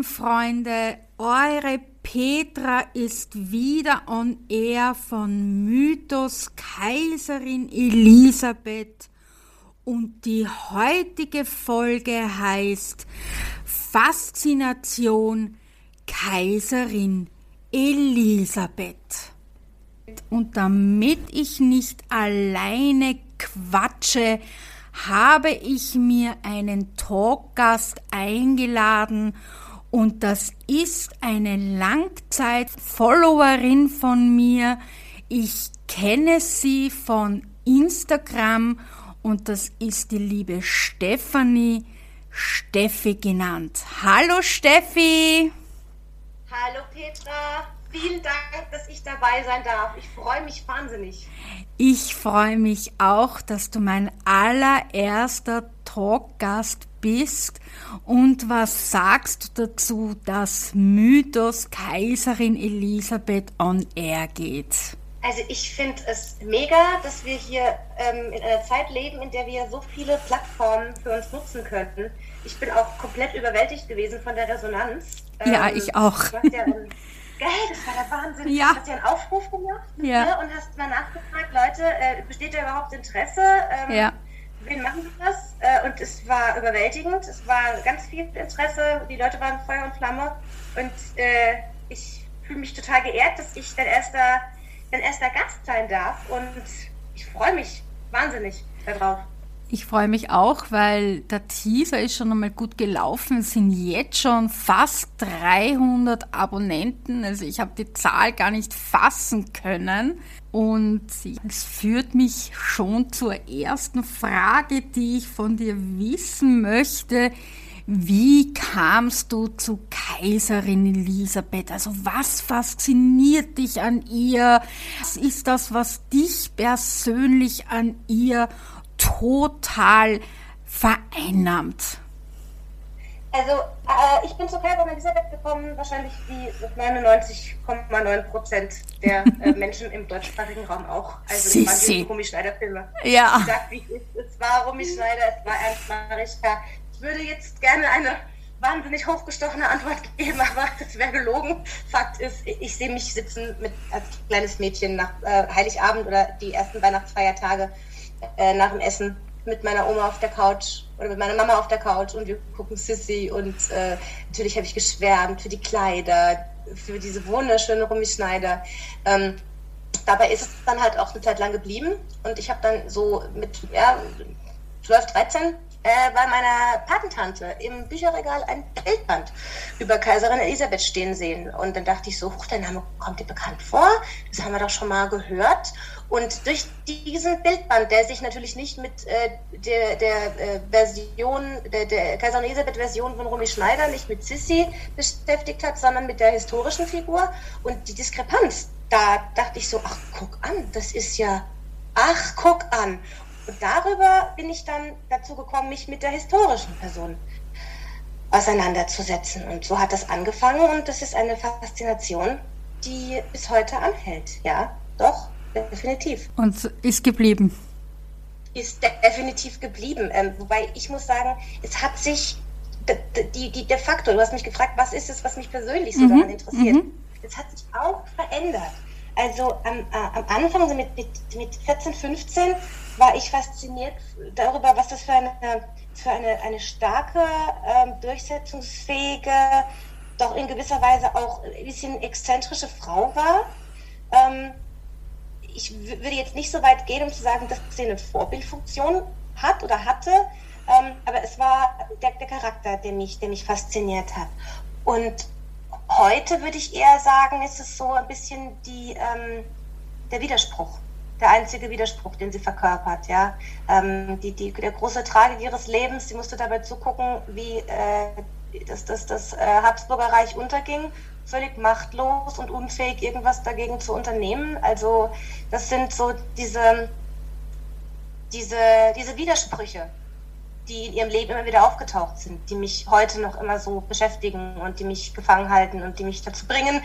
Lieben Freunde, eure Petra ist wieder on air von Mythos Kaiserin Elisabeth und die heutige Folge heißt Faszination Kaiserin Elisabeth. Und damit ich nicht alleine quatsche, habe ich mir einen Talkgast eingeladen und das ist eine Langzeit-Followerin von mir. Ich kenne sie von Instagram und das ist die liebe Stefanie, Steffi genannt. Hallo Steffi! Hallo Petra! Vielen Dank, dass ich dabei sein darf. Ich freue mich wahnsinnig. Ich freue mich auch, dass du mein allererster Talkgast bist. Und was sagst du dazu, dass Mythos Kaiserin Elisabeth on Air geht? Also ich finde es mega, dass wir hier ähm, in einer Zeit leben, in der wir so viele Plattformen für uns nutzen könnten. Ich bin auch komplett überwältigt gewesen von der Resonanz. Ja, ähm, ich auch. Ja Geil, das war der Wahnsinn. Ja. Hast du einen Aufruf gemacht ja. Ne, und hast mal nachgefragt, Leute, äh, besteht da überhaupt Interesse? Ähm, ja. Wen machen wir das? Äh, und es war überwältigend. Es war ganz viel Interesse. Die Leute waren Feuer und Flamme. Und äh, ich fühle mich total geehrt, dass ich dein erster, dein erster Gast sein darf. Und ich freue mich wahnsinnig darauf. Ich freue mich auch, weil der Teaser ist schon einmal gut gelaufen. Es sind jetzt schon fast 300 Abonnenten. Also ich habe die Zahl gar nicht fassen können. Und es führt mich schon zur ersten Frage, die ich von dir wissen möchte. Wie kamst du zu Kaiserin Elisabeth? Also was fasziniert dich an ihr? Was ist das, was dich persönlich an ihr total vereinnahmt? Also äh, ich bin zur Kaiserin Elisabeth gekommen, wahrscheinlich wie 99,9 Prozent der äh, Menschen im deutschsprachigen Raum auch. Also Sissi. das waren die Romy Schneider Filme. Ja. Ich sag, wie es, es war Romy Schneider, es war Ernst Marischka. Ich würde jetzt gerne eine wahnsinnig hochgestochene Antwort geben, aber das wäre gelogen. Fakt ist, ich sehe mich sitzen mit als kleines Mädchen nach äh, Heiligabend oder die ersten Weihnachtsfeiertage äh, nach dem Essen mit meiner Oma auf der Couch oder mit meiner Mama auf der Couch und wir gucken Sissy und äh, natürlich habe ich geschwärmt für die Kleider, für diese wunderschöne Rumi Schneider. Ähm, dabei ist es dann halt auch eine Zeit lang geblieben und ich habe dann so mit ja, 12, 13 äh, bei meiner Patentante im Bücherregal ein Bildband über Kaiserin Elisabeth stehen sehen. Und dann dachte ich so, huch, der Name kommt dir bekannt vor. Das haben wir doch schon mal gehört. Und durch diesen Bildband, der sich natürlich nicht mit äh, der, der äh, Version, der, der Kaiserin Elisabeth-Version von Romy Schneider, nicht mit Sissi beschäftigt hat, sondern mit der historischen Figur und die Diskrepanz, da dachte ich so, ach, guck an, das ist ja, ach, guck an. Und darüber bin ich dann dazu gekommen, mich mit der historischen Person auseinanderzusetzen. Und so hat das angefangen und das ist eine Faszination, die bis heute anhält. Ja, doch, definitiv. Und ist geblieben. Ist definitiv geblieben. Ähm, wobei ich muss sagen, es hat sich die, die, der Faktor, du hast mich gefragt, was ist es, was mich persönlich so mhm. daran interessiert. Mhm. Es hat sich auch verändert. Also am, äh, am Anfang, so mit, mit, mit 14, 15, war ich fasziniert darüber, was das für eine, für eine, eine starke, ähm, durchsetzungsfähige, doch in gewisser Weise auch ein bisschen exzentrische Frau war. Ähm, ich würde jetzt nicht so weit gehen, um zu sagen, dass sie eine Vorbildfunktion hat oder hatte, ähm, aber es war der, der, Charakter, der mich, der mich fasziniert hat. Und heute würde ich eher sagen, ist es so ein bisschen die, ähm, der Widerspruch der einzige Widerspruch, den sie verkörpert. Ja? Ähm, die, die, der große Tragik ihres Lebens, sie musste dabei zugucken, wie äh, das, das, das äh, Habsburger unterging, völlig machtlos und unfähig, irgendwas dagegen zu unternehmen. Also das sind so diese, diese, diese Widersprüche, die in ihrem Leben immer wieder aufgetaucht sind, die mich heute noch immer so beschäftigen und die mich gefangen halten und die mich dazu bringen,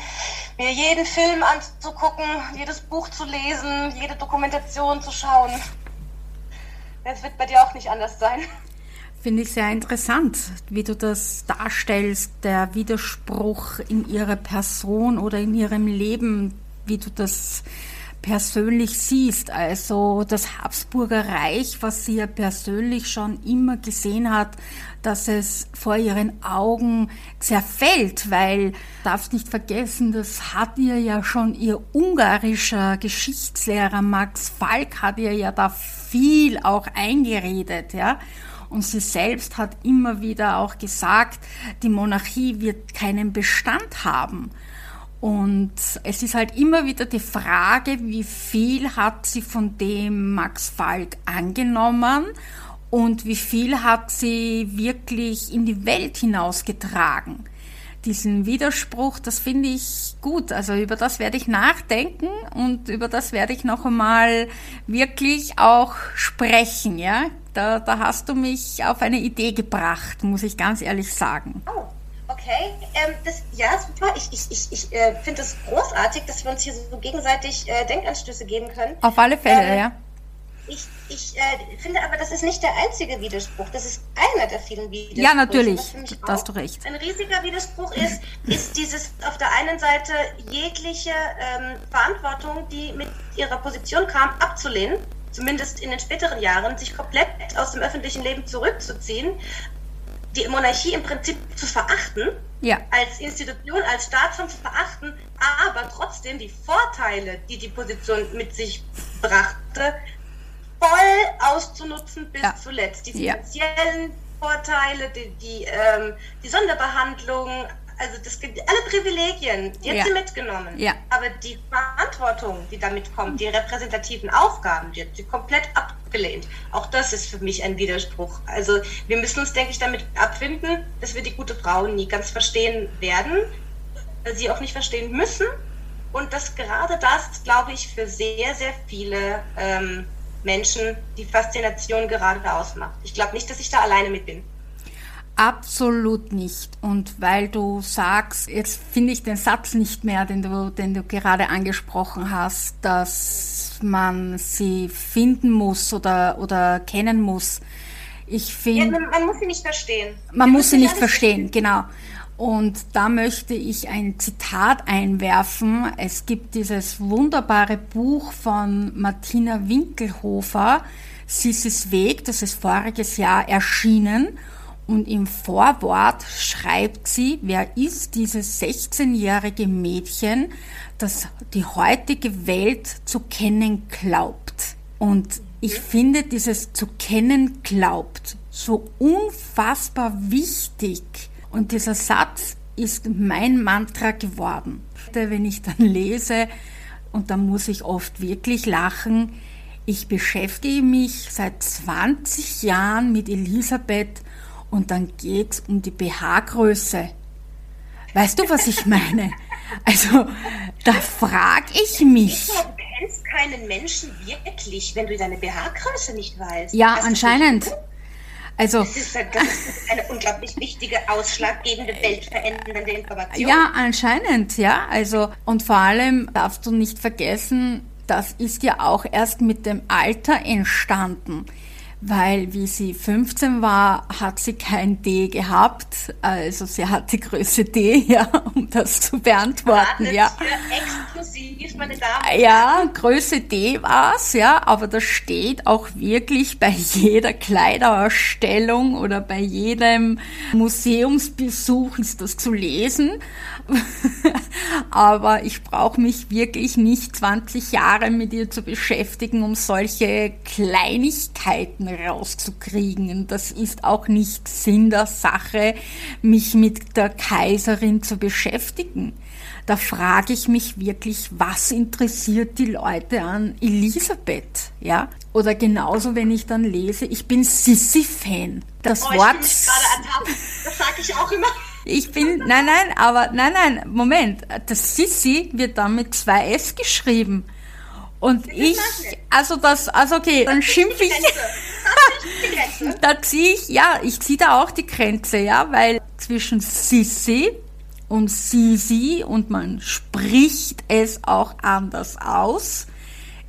mir jeden Film anzugucken, jedes Buch zu lesen, jede Dokumentation zu schauen. Das wird bei dir auch nicht anders sein. Finde ich sehr interessant, wie du das darstellst, der Widerspruch in ihrer Person oder in ihrem Leben, wie du das persönlich siehst. Also das Habsburger Reich, was sie ja persönlich schon immer gesehen hat, dass es vor ihren Augen zerfällt, weil darfst nicht vergessen, das hat ihr ja schon ihr ungarischer Geschichtslehrer Max Falk hat ihr ja da viel auch eingeredet, ja. Und sie selbst hat immer wieder auch gesagt, die Monarchie wird keinen Bestand haben. Und es ist halt immer wieder die Frage, wie viel hat sie von dem Max Falk angenommen und wie viel hat sie wirklich in die Welt hinausgetragen. Diesen Widerspruch, das finde ich gut. Also über das werde ich nachdenken und über das werde ich noch einmal wirklich auch sprechen. Ja, da, da hast du mich auf eine Idee gebracht, muss ich ganz ehrlich sagen. Oh. Okay, ähm, das, ja, super. Ich, ich, ich, ich äh, finde es das großartig, dass wir uns hier so gegenseitig äh, Denkanstöße geben können. Auf alle Fälle, ähm, ja. Ich, ich äh, finde aber, das ist nicht der einzige Widerspruch. Das ist einer der vielen Widersprüche. Ja, natürlich. Da hast du recht. Ein riesiger Widerspruch ist, ist dieses auf der einen Seite jegliche ähm, Verantwortung, die mit ihrer Position kam, abzulehnen. Zumindest in den späteren Jahren, sich komplett aus dem öffentlichen Leben zurückzuziehen, die Monarchie im Prinzip zu verachten, ja. als Institution, als Staatsform zu verachten, aber trotzdem die Vorteile, die die Position mit sich brachte, voll auszunutzen bis ja. zuletzt. Die finanziellen ja. Vorteile, die, die, ähm, die Sonderbehandlung, also das gibt alle Privilegien, die hat ja. sie mitgenommen. Ja. Aber die Verantwortung, die damit kommt, die repräsentativen Aufgaben, die hat sie komplett abgelehnt. Auch das ist für mich ein Widerspruch. Also wir müssen uns, denke ich, damit abfinden, dass wir die gute Frau nie ganz verstehen werden, sie auch nicht verstehen müssen. Und dass gerade das, glaube ich, für sehr, sehr viele ähm, Menschen die Faszination gerade ausmacht. Ich glaube nicht, dass ich da alleine mit bin. Absolut nicht. Und weil du sagst, jetzt finde ich den Satz nicht mehr, den du, den du gerade angesprochen hast, dass man sie finden muss oder, oder kennen muss. Ich finde. Ja, man, muss sie nicht verstehen. Man muss sie nicht verstehen, genau. Und da möchte ich ein Zitat einwerfen. Es gibt dieses wunderbare Buch von Martina Winkelhofer, Sissis Weg, das ist voriges Jahr erschienen. Und im Vorwort schreibt sie, wer ist dieses 16-jährige Mädchen, das die heutige Welt zu kennen glaubt. Und ich finde dieses zu kennen glaubt so unfassbar wichtig. Und dieser Satz ist mein Mantra geworden. Wenn ich dann lese, und da muss ich oft wirklich lachen, ich beschäftige mich seit 20 Jahren mit Elisabeth und dann geht es um die BH-Größe. Weißt du, was ich meine? Also, da frage ich mich. Du kennst keinen Menschen wirklich, wenn du deine BH-Größe nicht weißt. Ja, das anscheinend. Also, das ist, das ist eine unglaublich wichtige, ausschlaggebende, weltverändernde Information. Ja, anscheinend, ja. Also, und vor allem darfst du nicht vergessen, das ist ja auch erst mit dem Alter entstanden weil wie sie 15 war, hat sie kein D gehabt. Also sie hatte Größe D, ja, um das zu beantworten. Ja. Exklusiv, meine Damen. Ja, Größe D war's, ja, aber das steht auch wirklich bei jeder Kleiderausstellung oder bei jedem Museumsbesuch ist das zu lesen. aber ich brauche mich wirklich nicht 20 Jahre mit ihr zu beschäftigen, um solche Kleinigkeiten rauszukriegen. Das ist auch nicht Sinn der Sache, mich mit der Kaiserin zu beschäftigen. Da frage ich mich wirklich, was interessiert die Leute an Elisabeth, ja? Oder genauso, wenn ich dann lese, ich bin Sissi-Fan. Das oh, Wort. das sage ich auch immer. Ich bin, nein, nein, aber, nein, nein, Moment. Das Sissi wird dann mit zwei S geschrieben. Und ich, also das, also okay, dann schimpfe ich. da ziehe ich, ja, ich ziehe da auch die Grenze, ja, weil zwischen Sissi und Sisi und man spricht es auch anders aus,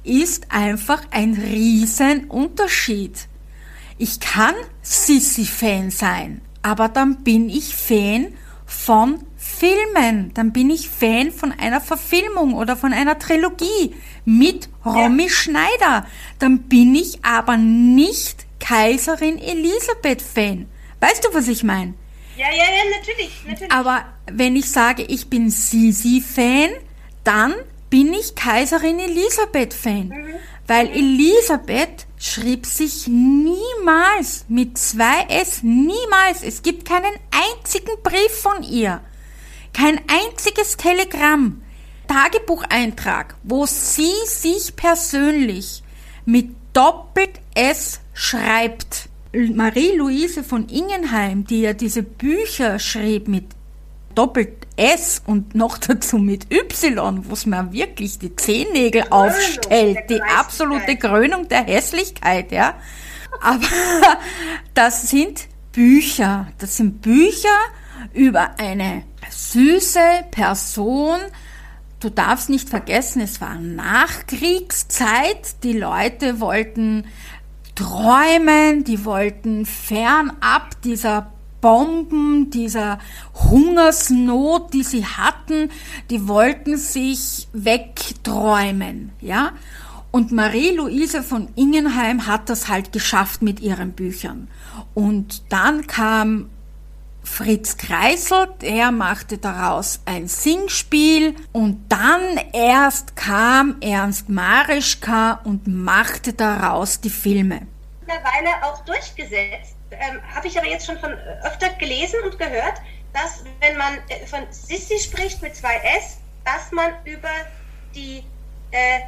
ist einfach ein Riesenunterschied. Ich kann Sissi-Fan sein, aber dann bin ich Fan von Filmen. Dann bin ich Fan von einer Verfilmung oder von einer Trilogie mit Romy ja. Schneider. Dann bin ich aber nicht Kaiserin Elisabeth Fan. Weißt du, was ich meine? Ja, ja, ja, natürlich, natürlich. Aber wenn ich sage, ich bin Sisi Fan, dann bin ich Kaiserin Elisabeth Fan. Mhm. Weil Elisabeth schrieb sich niemals mit zwei S, niemals. Es gibt keinen einzigen Brief von ihr. Kein einziges Telegramm. Tagebucheintrag, wo sie sich persönlich mit Doppelt S schreibt. Marie-Louise von Ingenheim, die ja diese Bücher schrieb mit Doppelt S und noch dazu mit Y, wo es mir wirklich die Zehennägel Krönung aufstellt, die absolute Krönung der Hässlichkeit, ja. Aber das sind Bücher, das sind Bücher über eine süße Person, du darfst nicht vergessen, es war Nachkriegszeit. Die Leute wollten träumen, die wollten fernab dieser Bomben, dieser Hungersnot, die sie hatten, die wollten sich wegträumen, ja. Und Marie-Louise von Ingenheim hat das halt geschafft mit ihren Büchern. Und dann kam Fritz Kreisel, der machte daraus ein Singspiel und dann erst kam Ernst Marischka und machte daraus die Filme. Mittlerweile auch durchgesetzt, ähm, habe ich aber jetzt schon von äh, öfter gelesen und gehört, dass wenn man äh, von Sissi spricht mit zwei S, dass man über die äh,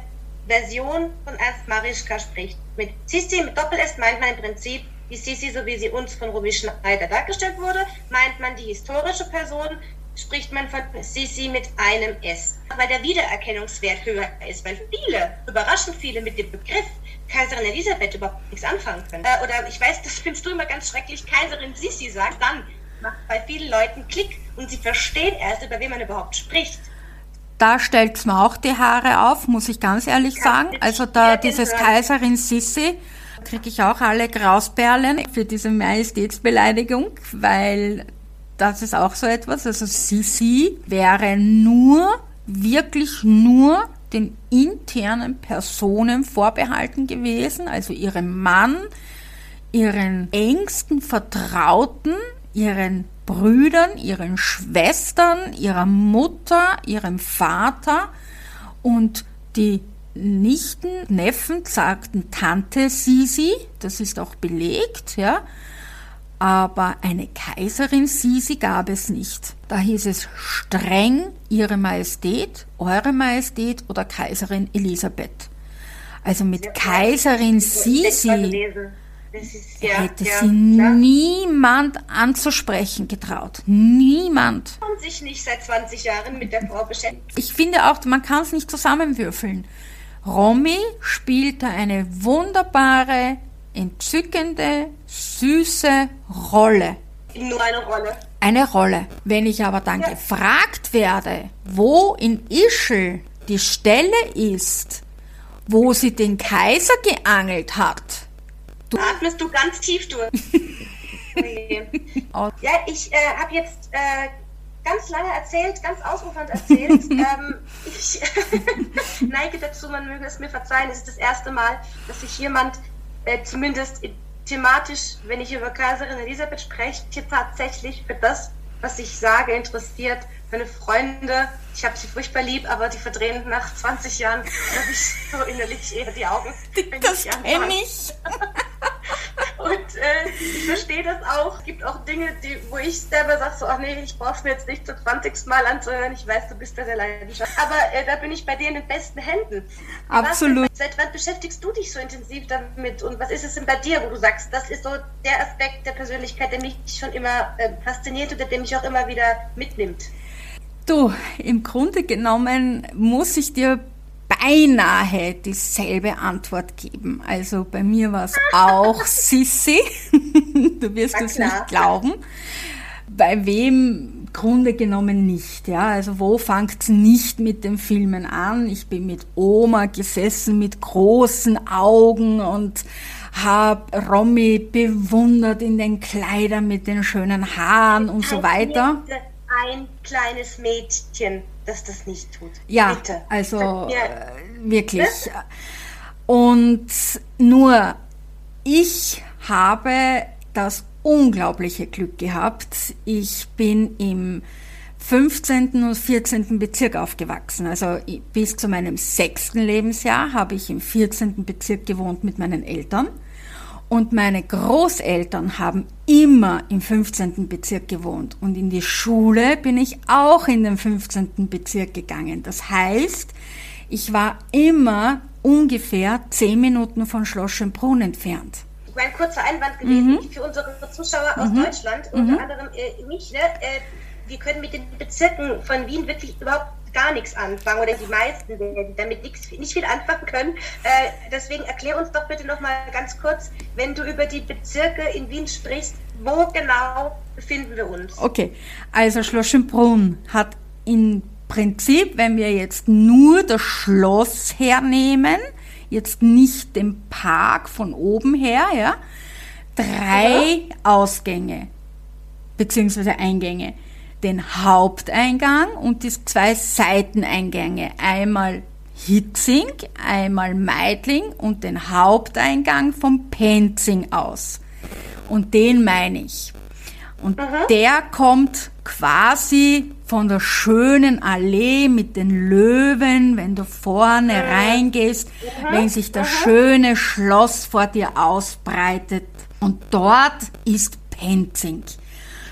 Version von Ernst Marischka spricht. Mit Sissi mit Doppel-S meint man im Prinzip wie Sisi, so wie sie uns von Ruby Schneider dargestellt wurde, meint man die historische Person, spricht man von Sisi mit einem S, weil der Wiedererkennungswert höher ist, weil viele, überraschend viele mit dem Begriff Kaiserin Elisabeth überhaupt nichts anfangen können. Äh, oder ich weiß, das findest du immer ganz schrecklich, Kaiserin Sisi sagt, dann macht bei vielen Leuten Klick und sie verstehen erst, über wen man überhaupt spricht. Da stellt es mir auch die Haare auf, muss ich ganz ehrlich sagen. Also da dieses Kaiserin Sissi, kriege ich auch alle Grausperlen für diese Majestätsbeleidigung, weil das ist auch so etwas. Also Sisi wäre nur, wirklich nur den internen Personen vorbehalten gewesen, also ihrem Mann, ihren engsten Vertrauten, ihren Brüdern, ihren Schwestern, ihrer Mutter, ihrem Vater und die Nichten, Neffen sagten Tante Sisi, das ist auch belegt, ja. Aber eine Kaiserin Sisi gab es nicht. Da hieß es streng Ihre Majestät, Eure Majestät oder Kaiserin Elisabeth. Also mit ja, Kaiserin Sisi ja, hätte ja, sie klar. niemand anzusprechen getraut. Niemand. Und sich nicht seit 20 Jahren mit der Frau beschäftigt. Ich finde auch, man kann es nicht zusammenwürfeln. Romy spielte eine wunderbare, entzückende, süße Rolle. Nur eine Rolle. Eine Rolle. Wenn ich aber dann ja. gefragt werde, wo in Ischl die Stelle ist, wo sie den Kaiser geangelt hat. Du Atmest du ganz tief durch. ja, ich äh, habe jetzt äh, ganz lange erzählt, ganz ausufernd erzählt. ähm, ich neige dazu, man möge es mir verzeihen, es ist das erste Mal, dass sich jemand äh, zumindest thematisch, wenn ich über Kaiserin Elisabeth spreche, tatsächlich für das, was ich sage, interessiert. Meine Freunde, ich habe sie furchtbar lieb, aber die verdrehen nach 20 Jahren, glaube ich, so innerlich eher die Augen. Das kenne ich. Und äh, ich verstehe das auch. Es gibt auch Dinge, die, wo ich selber sage, so, ach nee, ich brauche mir jetzt nicht zum 20. Mal anzuhören. Ich weiß, du bist da sehr leidenschaftlich. Aber äh, da bin ich bei dir in den besten Händen. Absolut. Was, seit wann beschäftigst du dich so intensiv damit? Und was ist es denn bei dir, wo du sagst, das ist so der Aspekt der Persönlichkeit, der mich schon immer äh, fasziniert oder der mich auch immer wieder mitnimmt? Du, im Grunde genommen muss ich dir beinahe dieselbe Antwort geben. Also bei mir war es auch Sissi. du wirst es nicht glauben. Bei wem Grunde genommen nicht. Ja, also wo fängt es nicht mit den Filmen an? Ich bin mit Oma gesessen mit großen Augen und habe Romy bewundert in den Kleidern mit den schönen Haaren und so weiter. Ein kleines Mädchen, das das nicht tut. Ja, Bitte. also äh, wirklich. Ne? Und nur ich habe das unglaubliche Glück gehabt. Ich bin im 15. und 14. Bezirk aufgewachsen. Also bis zu meinem sechsten Lebensjahr habe ich im 14. Bezirk gewohnt mit meinen Eltern. Und meine Großeltern haben immer im 15. Bezirk gewohnt. Und in die Schule bin ich auch in den 15. Bezirk gegangen. Das heißt, ich war immer ungefähr zehn Minuten von Schloss Schönbrunn entfernt. Ein kurzer Einwand gewesen mhm. für unsere Zuschauer aus mhm. Deutschland, unter mhm. anderem äh, mich. Ne? Äh, wir können mit den Bezirken von Wien wirklich überhaupt gar nichts anfangen oder die meisten werden damit nichts, nicht viel anfangen können. Äh, deswegen erklär uns doch bitte noch mal ganz kurz, wenn du über die Bezirke in Wien sprichst, wo genau befinden wir uns? Okay, also Schloss Schönbrunn hat im Prinzip, wenn wir jetzt nur das Schloss hernehmen, jetzt nicht den Park von oben her, ja, drei ja. Ausgänge beziehungsweise Eingänge den Haupteingang und die zwei Seiteneingänge. Einmal Hitzing, einmal Meidling und den Haupteingang vom Penzing aus. Und den meine ich. Und Aha. der kommt quasi von der schönen Allee mit den Löwen, wenn du vorne Aha. reingehst, Aha. wenn sich das schöne Schloss vor dir ausbreitet. Und dort ist Penzing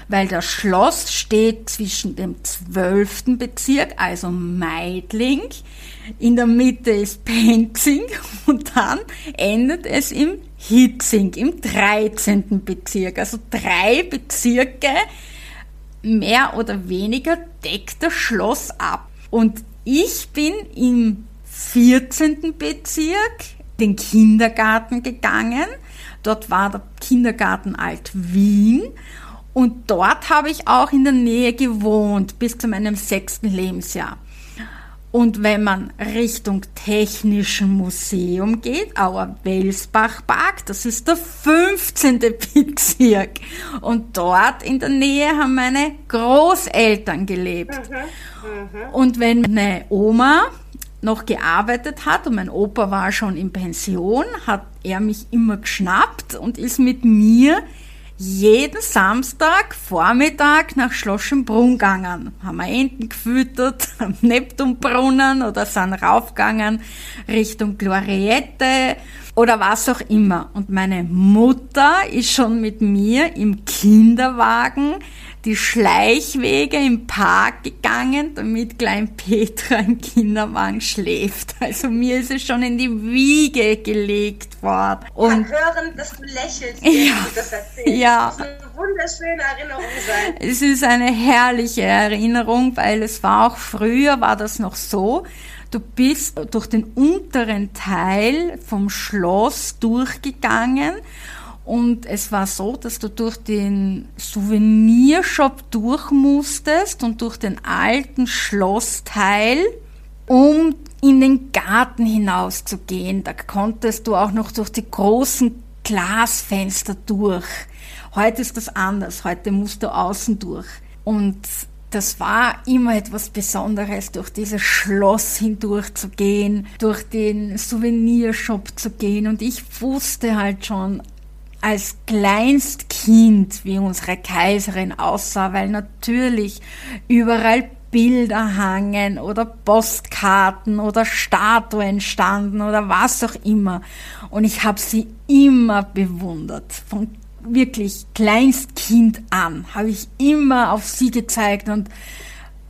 weil das Schloss steht zwischen dem 12. Bezirk, also Meidling, in der Mitte ist Penzing und dann endet es im Hitzing, im 13. Bezirk. Also drei Bezirke, mehr oder weniger deckt das Schloss ab. Und ich bin im 14. Bezirk den Kindergarten gegangen. Dort war der Kindergarten Alt Wien und dort habe ich auch in der Nähe gewohnt bis zu meinem sechsten Lebensjahr. Und wenn man Richtung Technischen Museum geht, Auer Welsbach Park, das ist der 15. Bezirk. Und dort in der Nähe haben meine Großeltern gelebt. Mhm, mh. Und wenn meine Oma noch gearbeitet hat und mein Opa war schon in Pension, hat er mich immer geschnappt und ist mit mir jeden Samstag Vormittag nach Schloschenbrunn gegangen. Haben wir Enten gefüttert am Neptunbrunnen oder sind raufgegangen Richtung Gloriette oder was auch immer. Und meine Mutter ist schon mit mir im Kinderwagen die Schleichwege im Park gegangen, damit Klein Petra im Kinderwagen schläft. Also mir ist es schon in die Wiege gelegt worden. Und ich kann hören, dass du lächelst, ja, du das erzählst. Ja. Das muss eine wunderschöne Erinnerung sein. Es ist eine herrliche Erinnerung, weil es war auch früher, war das noch so, Du bist durch den unteren Teil vom Schloss durchgegangen und es war so, dass du durch den Souvenirshop durch musstest und durch den alten Schlossteil, um in den Garten hinaus zu gehen. Da konntest du auch noch durch die großen Glasfenster durch. Heute ist das anders. Heute musst du außen durch. Und das war immer etwas Besonderes, durch dieses Schloss hindurch zu gehen, durch den Souvenirshop zu gehen. Und ich wusste halt schon, als Kleinstkind, wie unsere Kaiserin aussah, weil natürlich überall Bilder hangen oder Postkarten oder Statuen standen oder was auch immer. Und ich habe sie immer bewundert. Von wirklich Kleinstkind an habe ich immer auf sie gezeigt und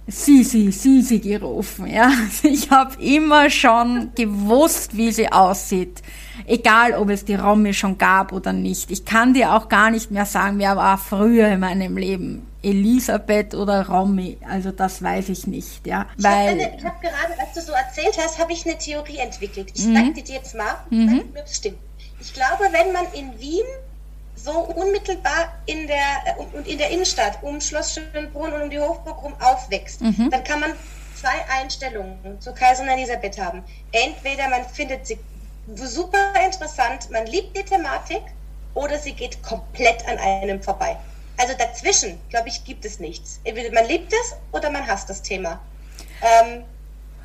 Sisi, Sisi gerufen. Ja, ich habe immer schon gewusst, wie sie aussieht. Egal, ob es die Romy schon gab oder nicht. Ich kann dir auch gar nicht mehr sagen, wer war früher in meinem Leben. Elisabeth oder Romy, also das weiß ich nicht, ja. Ich habe hab gerade, als du so erzählt hast, habe ich eine Theorie entwickelt. Ich mhm. sage dir jetzt mal, mhm. das stimmt. Ich glaube, wenn man in Wien so unmittelbar in der und in der Innenstadt um Schloss Schönbrunn und um die Hofburg rum aufwächst, mhm. dann kann man zwei Einstellungen zu Kaiserin Elisabeth haben. Entweder man findet sie super interessant. Man liebt die Thematik oder sie geht komplett an einem vorbei. Also dazwischen, glaube ich, gibt es nichts. Entweder man liebt es oder man hasst das Thema. Ähm,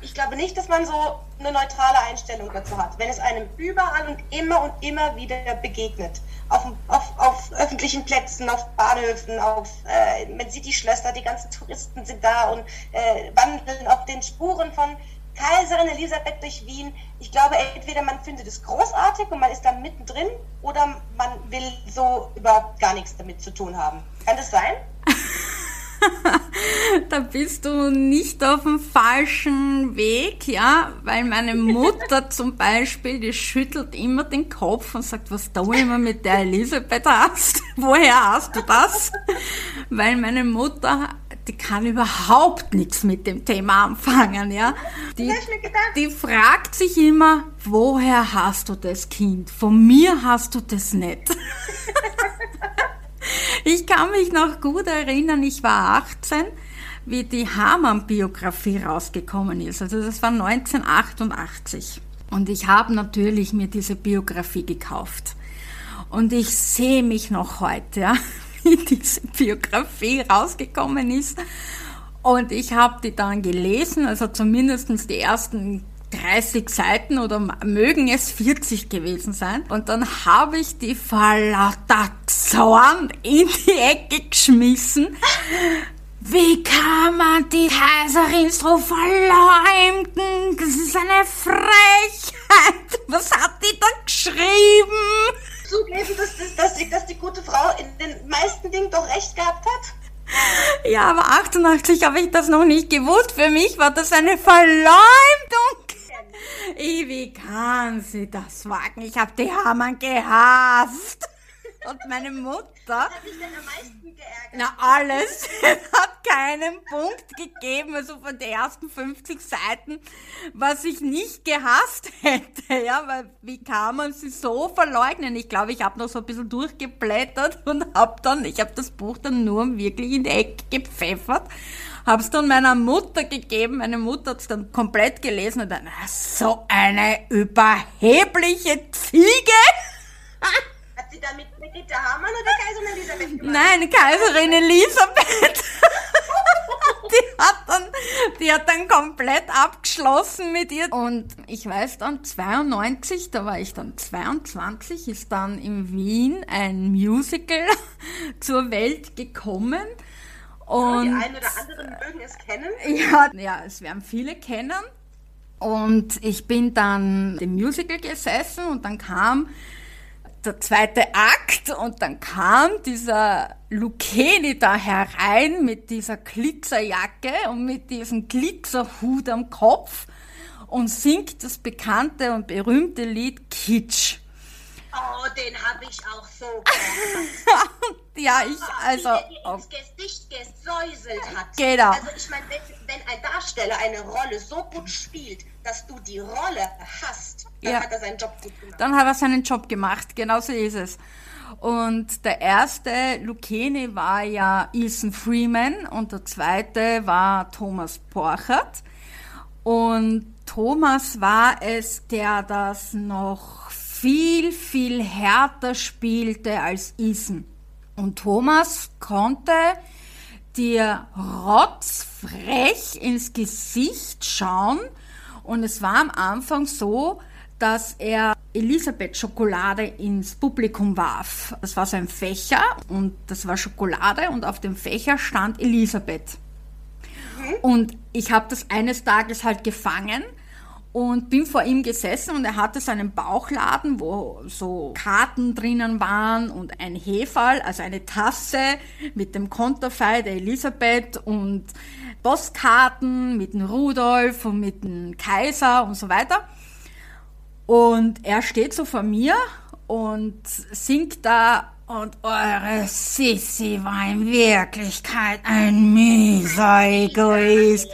ich glaube nicht, dass man so eine neutrale Einstellung dazu hat. Wenn es einem überall und immer und immer wieder begegnet, auf, auf, auf öffentlichen Plätzen, auf Bahnhöfen, auf, äh, man sieht die Schlösser, die ganzen Touristen sind da und äh, wandeln auf den Spuren von Kaiserin Elisabeth durch Wien. Ich glaube, entweder man findet es großartig und man ist da mittendrin oder man will so überhaupt gar nichts damit zu tun haben. Kann das sein? da bist du nicht auf dem falschen Weg, ja, weil meine Mutter zum Beispiel, die schüttelt immer den Kopf und sagt, was du immer mit der Elisabeth hast, woher hast du das? Weil meine Mutter, die kann überhaupt nichts mit dem Thema anfangen, ja. Die, die fragt sich immer, woher hast du das Kind? Von mir hast du das nicht. Ich kann mich noch gut erinnern, ich war 18, wie die Hamann-Biografie rausgekommen ist. Also das war 1988. Und ich habe natürlich mir diese Biografie gekauft. Und ich sehe mich noch heute, ja, wie diese Biografie rausgekommen ist. Und ich habe die dann gelesen, also zumindest die ersten 30 Seiten oder mögen es 40 gewesen sein. Und dann habe ich die Zorn in die Ecke geschmissen. Wie kann man die Kaiserin so verleumden? Das ist eine Frechheit. Was hat die da geschrieben? Zugeben, dass, dass, dass, die, dass die gute Frau in den meisten Dingen doch recht gehabt hat? Ja, aber 88 habe ich das noch nicht gewusst. Für mich war das eine Verleumdung. Wie kann sie das wagen? Ich habe die Hamann gehasst. Und meine Mutter. Was hat dich denn am meisten geärgert? Na, alles. Es hat keinen Punkt gegeben, also von den ersten 50 Seiten, was ich nicht gehasst hätte, ja, weil wie kann man sie so verleugnen? Ich glaube, ich habe noch so ein bisschen durchgeblättert und habe dann, ich habe das Buch dann nur wirklich in die Ecke gepfeffert Hab's dann meiner Mutter gegeben. Meine Mutter hat's dann komplett gelesen und dann, so eine überhebliche Ziege. Hat sie damit Brigitte Hamann oder Kaiserin Elisabeth gemacht? Nein, Kaiserin Elisabeth. die hat dann, die hat dann komplett abgeschlossen mit ihr. Und ich weiß dann, 92, da war ich dann 22, ist dann in Wien ein Musical zur Welt gekommen. Und, die einen oder anderen mögen es kennen. Ja, ja, es werden viele kennen. Und ich bin dann im Musical gesessen und dann kam der zweite Akt und dann kam dieser Lucchini da herein mit dieser Glitzerjacke und mit diesem Glitzerhut am Kopf und singt das bekannte und berühmte Lied Kitsch. Oh, den habe ich auch so Ja, ich, also. Wie der dir ins Gesicht gesäuselt hat. Genau. Also, ich meine, wenn, wenn ein Darsteller eine Rolle so gut spielt, dass du die Rolle hast, dann ja. hat er seinen Job gut gemacht. Dann hat er seinen Job gemacht, genau so ist es. Und der erste Lucchini war ja Ethan Freeman und der zweite war Thomas Porchert. Und Thomas war es, der das noch viel, viel härter spielte als Isen. Und Thomas konnte dir rotzfrech ins Gesicht schauen und es war am Anfang so, dass er Elisabeth Schokolade ins Publikum warf. Das war so ein Fächer und das war Schokolade und auf dem Fächer stand Elisabeth. Mhm. Und ich habe das eines Tages halt gefangen und bin vor ihm gesessen und er hatte seinen Bauchladen, wo so Karten drinnen waren und ein Hefall, also eine Tasse mit dem Konterfei der Elisabeth und Postkarten mit dem Rudolf und mit dem Kaiser und so weiter. Und er steht so vor mir und singt da und eure Sissi war in Wirklichkeit ein mieser Egoist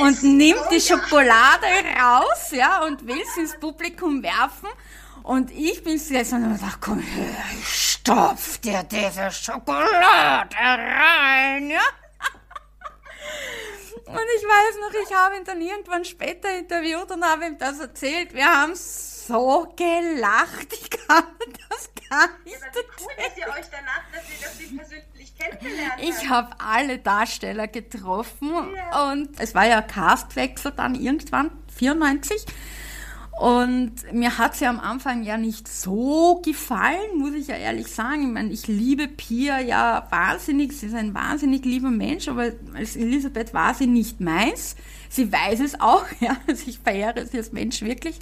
und nimmt die Schokolade raus, ja, und will sie ins Publikum werfen. Und ich bin gesessen und dachte, komm her, ich stopf dir diese Schokolade rein, ja. Und ich weiß noch, ich habe ihn dann irgendwann später interviewt und habe ihm das erzählt. Wir haben so gelacht, ich kann das gar nicht. Ja, cool, dass ihr euch danach, dass ihr, dass ihr persönlich kennengelernt habt. Ich habe alle Darsteller getroffen ja. und es war ja Castwechsel dann irgendwann, 94. Und mir hat sie am Anfang ja nicht so gefallen, muss ich ja ehrlich sagen. Ich meine, ich liebe Pia ja wahnsinnig, sie ist ein wahnsinnig lieber Mensch, aber als Elisabeth war sie nicht meins. Sie weiß es auch, ja, also ich verehre sie als Mensch wirklich.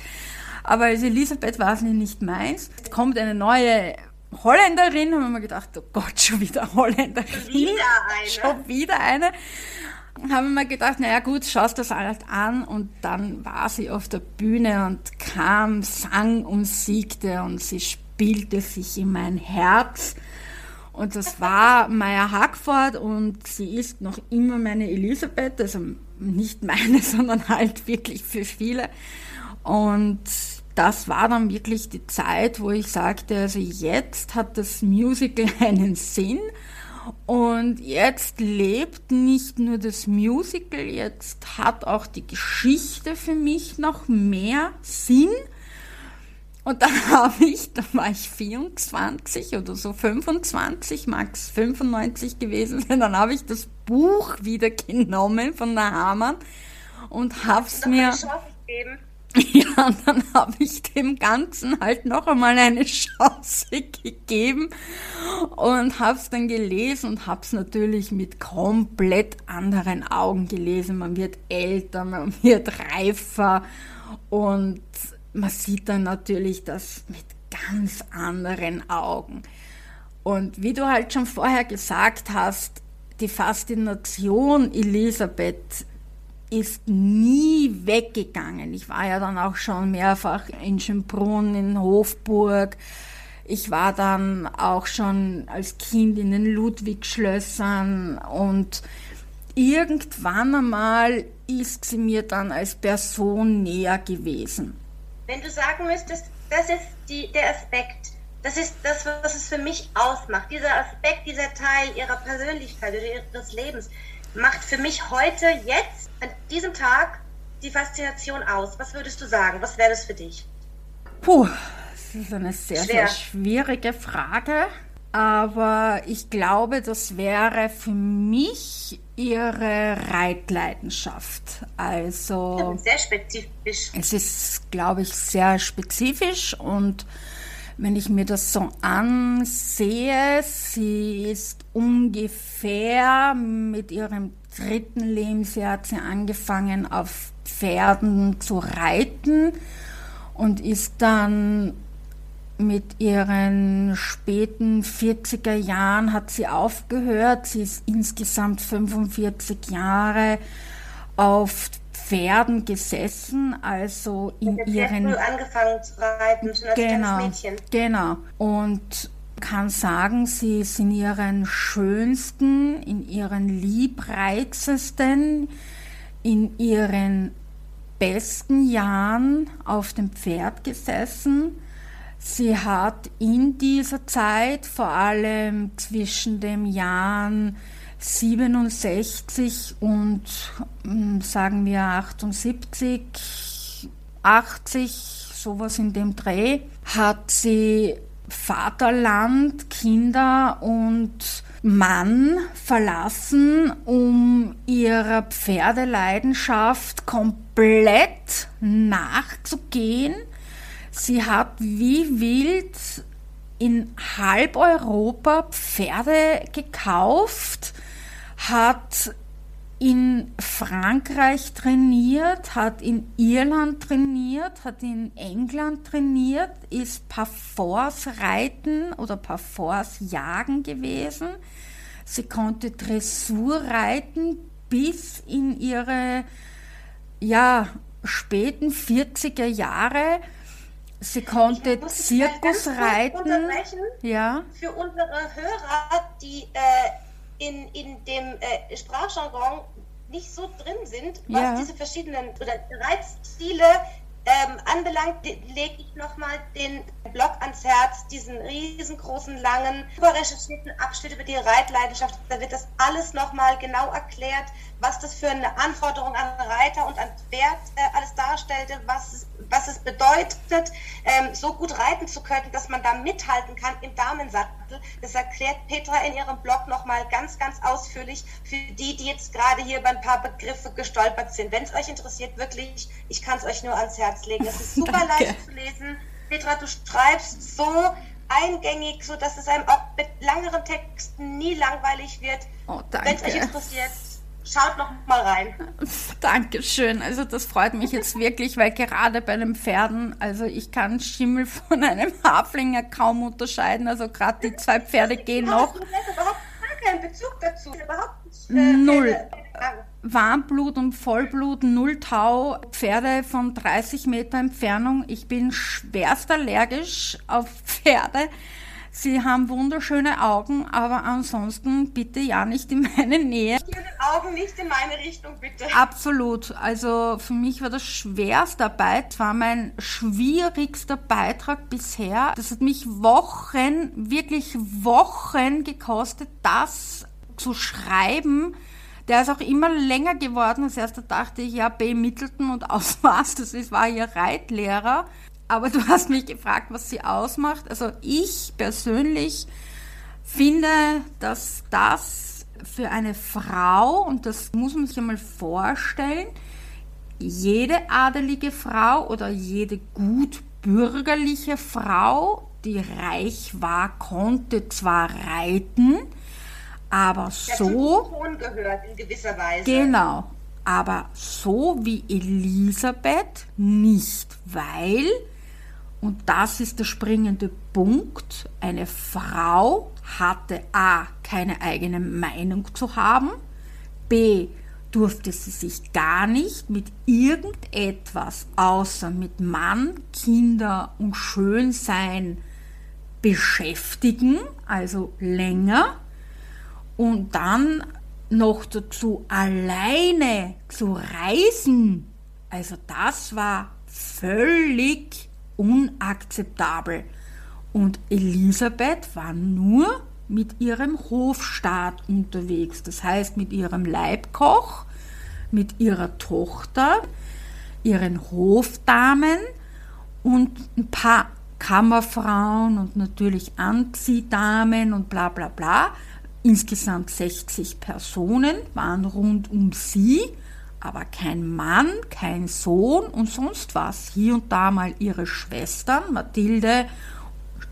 Aber als Elisabeth war sie nicht meins. Es kommt eine neue Holländerin, haben wir mir gedacht, oh Gott, schon wieder Holländerin. Schon wieder eine. Schon wieder eine haben wir gedacht, naja gut, schaust das halt an und dann war sie auf der Bühne und kam, sang und siegte und sie spielte sich in mein Herz. Und das war Maya Hackford und sie ist noch immer meine Elisabeth, also nicht meine, sondern halt wirklich für viele. Und das war dann wirklich die Zeit, wo ich sagte, also jetzt hat das Musical einen Sinn und jetzt lebt nicht nur das Musical, jetzt hat auch die Geschichte für mich noch mehr Sinn. Und dann habe ich, da war ich 24 oder so 25, max 95 gewesen sein, dann habe ich das Buch wieder genommen von der Hamann und habe es mir... Ja, dann habe ich dem Ganzen halt noch einmal eine Chance gegeben und habe es dann gelesen und habe es natürlich mit komplett anderen Augen gelesen. Man wird älter, man wird reifer und man sieht dann natürlich das mit ganz anderen Augen. Und wie du halt schon vorher gesagt hast, die Faszination Elisabeth ist nie weggegangen. Ich war ja dann auch schon mehrfach in Schönbrunn, in Hofburg. Ich war dann auch schon als Kind in den Ludwigschlössern und irgendwann einmal ist sie mir dann als Person näher gewesen. Wenn du sagen müsstest, das ist die, der Aspekt, das ist das, was es für mich ausmacht, dieser Aspekt, dieser Teil ihrer Persönlichkeit oder ihres Lebens, macht für mich heute, jetzt, an diesem Tag die Faszination aus? Was würdest du sagen? Was wäre das für dich? Puh, das ist eine sehr, Schwer. sehr schwierige Frage. Aber ich glaube, das wäre für mich ihre Reitleidenschaft. Also. Sehr spezifisch. Es ist, glaube ich, sehr spezifisch und wenn ich mir das so ansehe, sie ist ungefähr mit ihrem dritten Lebensjahr hat sie angefangen auf Pferden zu reiten und ist dann mit ihren späten 40er Jahren hat sie aufgehört. Sie ist insgesamt 45 Jahre auf Pferden gesessen, also in ihren. Angefangen zu reiten, schon als genau, Mädchen. Genau. Und kann sagen, sie ist in ihren schönsten, in ihren liebreizesten, in ihren besten Jahren auf dem Pferd gesessen. Sie hat in dieser Zeit, vor allem zwischen den Jahren 67 und hm, sagen wir 78, 80, sowas in dem Dreh, hat sie Vaterland, Kinder und Mann verlassen, um ihrer Pferdeleidenschaft komplett nachzugehen. Sie hat wie wild in halb Europa Pferde gekauft, hat in Frankreich trainiert, hat in Irland trainiert, hat in England trainiert, ist Parforce reiten oder Parforce jagen gewesen. Sie konnte Dressur reiten bis in ihre ja, späten 40er Jahre. Sie konnte Zirkus reiten. Ja. Für unsere Hörer, die äh, in, in dem äh, Sprachjargon nicht so drin sind, was ja. diese verschiedenen oder Reizstile ähm, anbelangt, lege ich nochmal den Blog ans Herz, diesen riesengroßen, langen, überrecherchierten Abschnitt über die Reitleidenschaft. Da wird das alles nochmal genau erklärt, was das für eine Anforderung an Reiter und an Pferd äh, alles darstellte, was es, was es bedeutet, ähm, so gut reiten zu können, dass man da mithalten kann im Damensattel. Das erklärt Petra in ihrem Blog nochmal ganz, ganz ausführlich für die, die jetzt gerade hier über ein paar Begriffe gestolpert sind. Wenn es euch interessiert, wirklich, ich kann es euch nur ans Herz legen. Es ist super leicht zu lesen. Petra, du schreibst so eingängig, so dass es einem auch mit langeren Texten nie langweilig wird. Oh, Wenn es euch interessiert, schaut noch mal rein. Dankeschön. Also das freut mich jetzt wirklich, weil gerade bei den Pferden, also ich kann Schimmel von einem Haflinger kaum unterscheiden. Also gerade die zwei Pferde gehen noch. Du hast überhaupt keinen Bezug dazu. Überhaupt nicht, äh, Null. Warmblut und Vollblut, null Tau, Pferde von 30 Meter Entfernung. Ich bin schwerst allergisch auf Pferde. Sie haben wunderschöne Augen, aber ansonsten bitte ja nicht in meine Nähe. Ihre Augen nicht in meine Richtung, bitte. Absolut. Also für mich war das schwerste Arbeit. War mein schwierigster Beitrag bisher. Das hat mich Wochen, wirklich Wochen gekostet, das zu schreiben. Der ist auch immer länger geworden. Als erster dachte ich, ja, B. Middleton und aus was. Das war ihr Reitlehrer. Aber du hast mich gefragt, was sie ausmacht. Also ich persönlich finde, dass das für eine Frau, und das muss man sich einmal vorstellen, jede adelige Frau oder jede gut bürgerliche Frau, die reich war, konnte zwar reiten, aber so. gehört in gewisser Weise. Genau. Aber so wie Elisabeth nicht, weil und das ist der springende Punkt. Eine Frau hatte A, keine eigene Meinung zu haben, B, durfte sie sich gar nicht mit irgendetwas außer mit Mann, Kinder und Schönsein beschäftigen, also länger, und dann noch dazu alleine zu reisen. Also das war völlig unakzeptabel. Und Elisabeth war nur mit ihrem Hofstaat unterwegs, das heißt mit ihrem Leibkoch, mit ihrer Tochter, ihren Hofdamen und ein paar Kammerfrauen und natürlich Anziehdamen und bla bla bla. Insgesamt 60 Personen waren rund um sie aber kein Mann, kein Sohn und sonst was. Hier und da mal ihre Schwestern, Mathilde,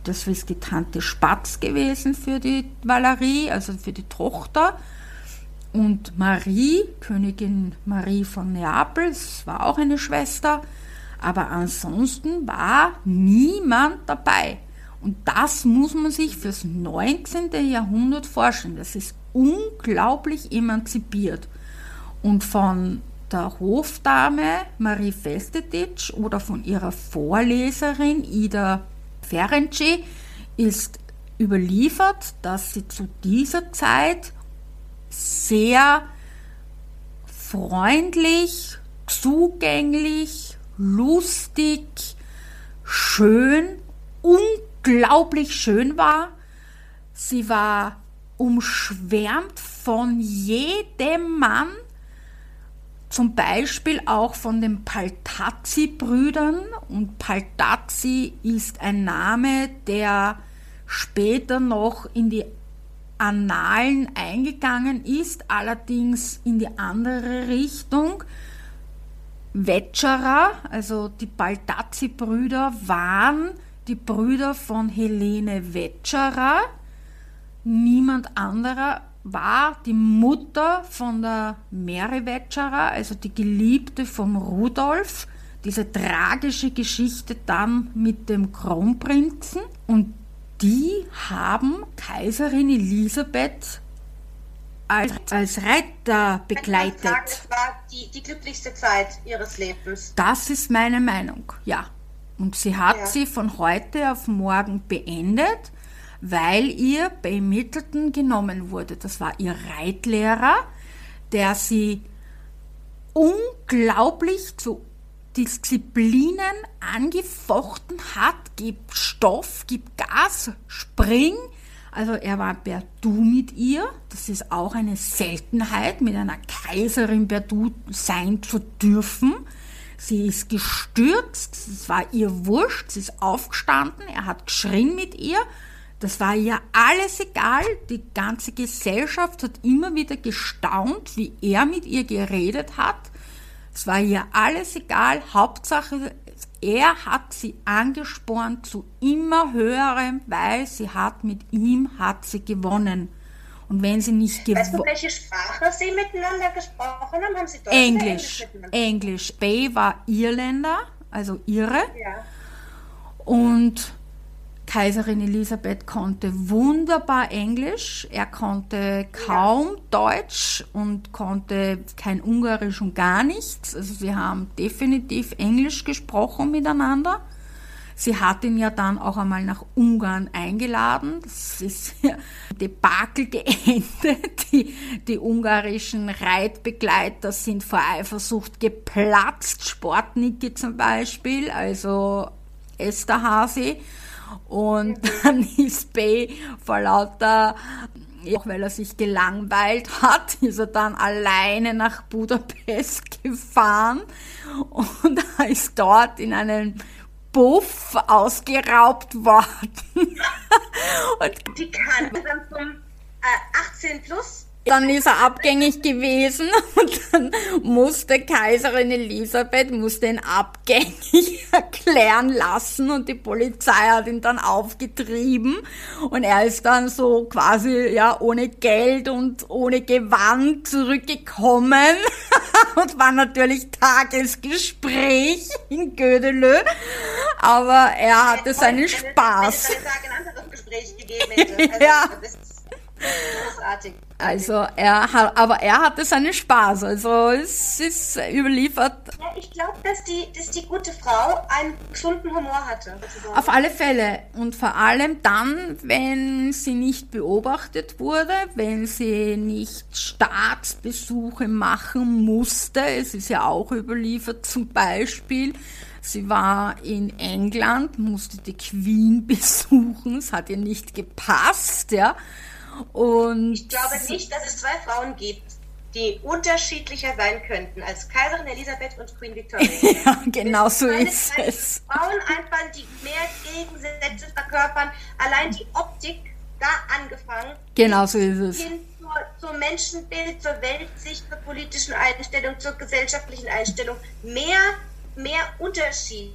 das ist die Tante Spatz gewesen für die Valerie, also für die Tochter. Und Marie, Königin Marie von Neapel, war auch eine Schwester. Aber ansonsten war niemand dabei. Und das muss man sich fürs 19. Jahrhundert vorstellen. Das ist unglaublich emanzipiert und von der Hofdame Marie Festetitsch oder von ihrer Vorleserin Ida Ferenczi ist überliefert, dass sie zu dieser Zeit sehr freundlich, zugänglich, lustig, schön, unglaublich schön war. Sie war umschwärmt von jedem Mann, zum Beispiel auch von den Paltazzi-Brüdern. Und Paltazzi ist ein Name, der später noch in die Annalen eingegangen ist, allerdings in die andere Richtung. Vetscherer, also die Baldazzi-Brüder, waren die Brüder von Helene Vetscherer. Niemand anderer war die Mutter von der Mary Vetscherer, also die Geliebte vom Rudolf. Diese tragische Geschichte dann mit dem Kronprinzen. Und die haben Kaiserin Elisabeth als, als Reiter begleitet. Sagen, es war die, die glücklichste Zeit ihres Lebens. Das ist meine Meinung, ja. Und sie hat ja. sie von heute auf morgen beendet weil ihr bei Middleton genommen wurde. Das war ihr Reitlehrer, der sie unglaublich zu Disziplinen angefochten hat. Gib Stoff, gib Gas, spring. Also er war per Du mit ihr. Das ist auch eine Seltenheit, mit einer Kaiserin per Du sein zu dürfen. Sie ist gestürzt, es war ihr wurscht, sie ist aufgestanden, er hat geschrien mit ihr. Das war ihr alles egal. Die ganze Gesellschaft hat immer wieder gestaunt, wie er mit ihr geredet hat. Es war ihr alles egal. Hauptsache, er hat sie angespornt zu immer höherem, weil sie hat mit ihm hat sie gewonnen. Und wenn sie nicht gewonnen... Weißt du, welche Sprache sie miteinander gesprochen haben? Haben sie Deutsch Englisch. Englisch, Englisch. Bay war Irländer, also Irre. Ja. Und Kaiserin Elisabeth konnte wunderbar Englisch, er konnte kaum ja. Deutsch und konnte kein Ungarisch und gar nichts. Also sie haben definitiv Englisch gesprochen miteinander. Sie hat ihn ja dann auch einmal nach Ungarn eingeladen. Das ist ja Debakel geendet. Die, die ungarischen Reitbegleiter sind vor Eifersucht geplatzt. Sportniki zum Beispiel, also Esther Hasi und dann ist Bay vor lauter, auch weil er sich gelangweilt hat, ist er dann alleine nach Budapest gefahren und ist dort in einen Buff ausgeraubt worden. und die kann dann zum äh, 18 plus dann ist er abgängig gewesen und dann musste Kaiserin Elisabeth musste ihn abgängig erklären lassen und die Polizei hat ihn dann aufgetrieben und er ist dann so quasi ja ohne Geld und ohne Gewand zurückgekommen und war natürlich Tagesgespräch in Gödelö, aber er hatte seinen Spaß. ja. Großartig. Also er hat, aber er hatte seinen Spaß. Also es ist überliefert. Ja, ich glaube, dass die, dass die gute Frau einen gesunden Humor hatte. Sozusagen. Auf alle Fälle. Und vor allem dann, wenn sie nicht beobachtet wurde, wenn sie nicht Staatsbesuche machen musste. Es ist ja auch überliefert zum Beispiel. Sie war in England, musste die Queen besuchen. Es hat ihr nicht gepasst, ja. Und ich glaube nicht, dass es zwei Frauen gibt, die unterschiedlicher sein könnten als Kaiserin Elisabeth und Queen Victoria. ja, genau so ist es. Frauen einfach, die mehr Gegensätze verkörpern, allein die Optik da angefangen. Genau so ist es. Hin zur, zur Menschenbild, zur Weltsicht, zur politischen Einstellung, zur gesellschaftlichen Einstellung. Mehr, mehr Unterschied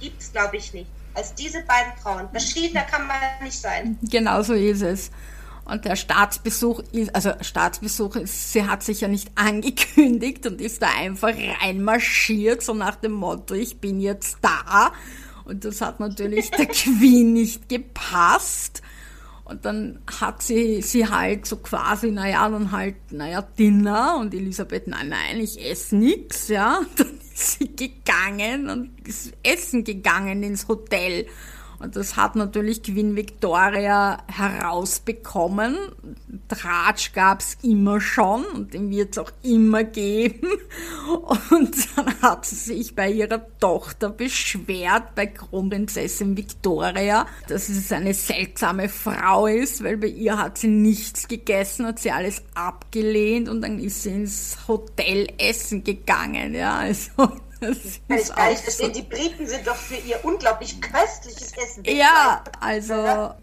gibt es, glaube ich, nicht als diese beiden Frauen. Verschiedener kann man nicht sein. Genau so ist es. Und der Staatsbesuch ist, also Staatsbesuch ist, sie hat sich ja nicht angekündigt und ist da einfach reinmarschiert, so nach dem Motto, ich bin jetzt da. Und das hat natürlich der Queen nicht gepasst. Und dann hat sie, sie halt so quasi, naja, dann halt, naja, Dinner und Elisabeth, nein, nein, ich esse nix, ja. Dann ist sie gegangen und ist essen gegangen ins Hotel. Und das hat natürlich Queen Victoria herausbekommen. Tratsch gab's immer schon und den wird's auch immer geben. Und dann hat sie sich bei ihrer Tochter beschwert, bei Kronprinzessin Victoria, dass es eine seltsame Frau ist, weil bei ihr hat sie nichts gegessen, hat sie alles abgelehnt und dann ist sie ins Hotel essen gegangen. Ja, also das kann ich gar nicht verstehen. Die Briten sind doch für ihr unglaublich köstliches Essen. Ja, also